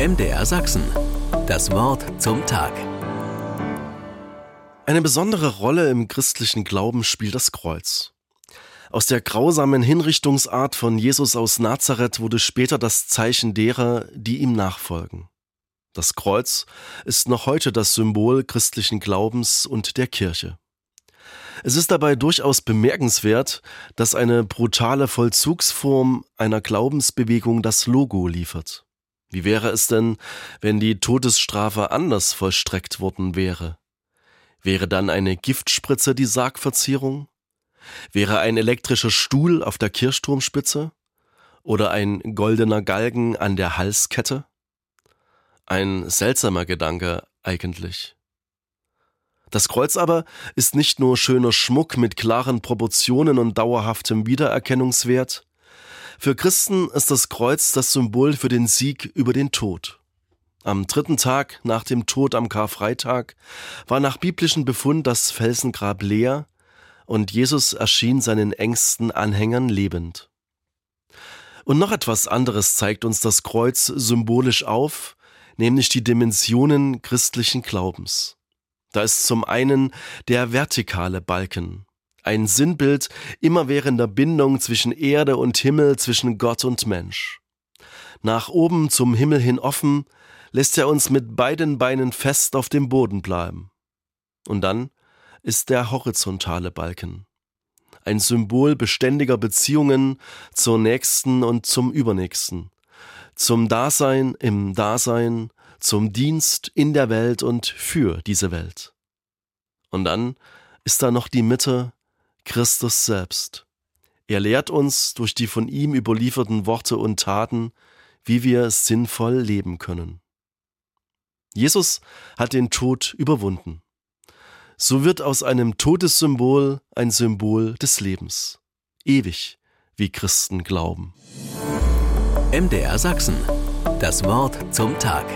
MDR Sachsen. Das Wort zum Tag. Eine besondere Rolle im christlichen Glauben spielt das Kreuz. Aus der grausamen Hinrichtungsart von Jesus aus Nazareth wurde später das Zeichen derer, die ihm nachfolgen. Das Kreuz ist noch heute das Symbol christlichen Glaubens und der Kirche. Es ist dabei durchaus bemerkenswert, dass eine brutale Vollzugsform einer Glaubensbewegung das Logo liefert. Wie wäre es denn, wenn die Todesstrafe anders vollstreckt worden wäre? Wäre dann eine Giftspritze die Sargverzierung? Wäre ein elektrischer Stuhl auf der Kirchturmspitze? Oder ein goldener Galgen an der Halskette? Ein seltsamer Gedanke eigentlich. Das Kreuz aber ist nicht nur schöner Schmuck mit klaren Proportionen und dauerhaftem Wiedererkennungswert, für Christen ist das Kreuz das Symbol für den Sieg über den Tod. Am dritten Tag nach dem Tod am Karfreitag war nach biblischen Befund das Felsengrab leer und Jesus erschien seinen engsten Anhängern lebend. Und noch etwas anderes zeigt uns das Kreuz symbolisch auf, nämlich die Dimensionen christlichen Glaubens. Da ist zum einen der vertikale Balken, ein Sinnbild immerwährender Bindung zwischen Erde und Himmel, zwischen Gott und Mensch. Nach oben zum Himmel hin offen, lässt er uns mit beiden Beinen fest auf dem Boden bleiben. Und dann ist der horizontale Balken. Ein Symbol beständiger Beziehungen zur Nächsten und zum Übernächsten. Zum Dasein im Dasein, zum Dienst in der Welt und für diese Welt. Und dann ist da noch die Mitte, Christus selbst. Er lehrt uns durch die von ihm überlieferten Worte und Taten, wie wir sinnvoll leben können. Jesus hat den Tod überwunden. So wird aus einem Todessymbol ein Symbol des Lebens. Ewig, wie Christen glauben. MDR Sachsen. Das Wort zum Tag.